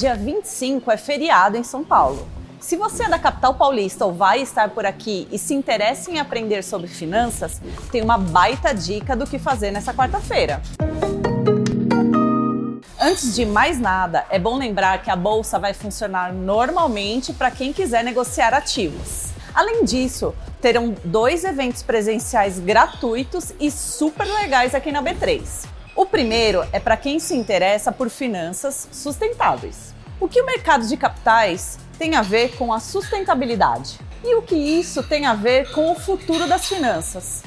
dia 25 é feriado em São Paulo. Se você é da capital paulista ou vai estar por aqui e se interessa em aprender sobre finanças, tem uma baita dica do que fazer nessa quarta-feira. Antes de mais nada, é bom lembrar que a bolsa vai funcionar normalmente para quem quiser negociar ativos. Além disso, terão dois eventos presenciais gratuitos e super legais aqui na B3. O primeiro é para quem se interessa por finanças sustentáveis. O que o mercado de capitais tem a ver com a sustentabilidade? E o que isso tem a ver com o futuro das finanças?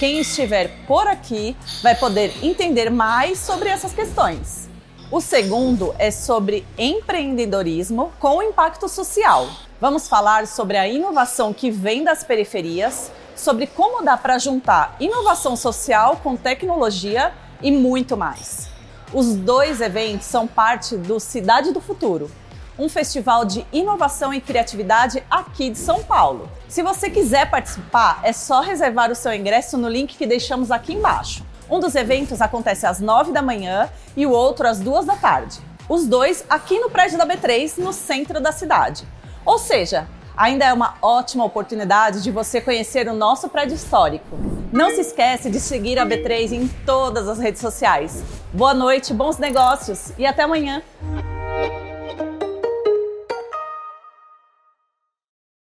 Quem estiver por aqui vai poder entender mais sobre essas questões. O segundo é sobre empreendedorismo com impacto social. Vamos falar sobre a inovação que vem das periferias, sobre como dá para juntar inovação social com tecnologia e muito mais. Os dois eventos são parte do Cidade do Futuro, um festival de inovação e criatividade aqui de São Paulo. Se você quiser participar, é só reservar o seu ingresso no link que deixamos aqui embaixo. Um dos eventos acontece às 9 da manhã e o outro às 2 da tarde. Os dois aqui no prédio da B3, no centro da cidade. Ou seja, ainda é uma ótima oportunidade de você conhecer o nosso prédio histórico. Não se esquece de seguir a B3 em todas as redes sociais. Boa noite, bons negócios e até amanhã!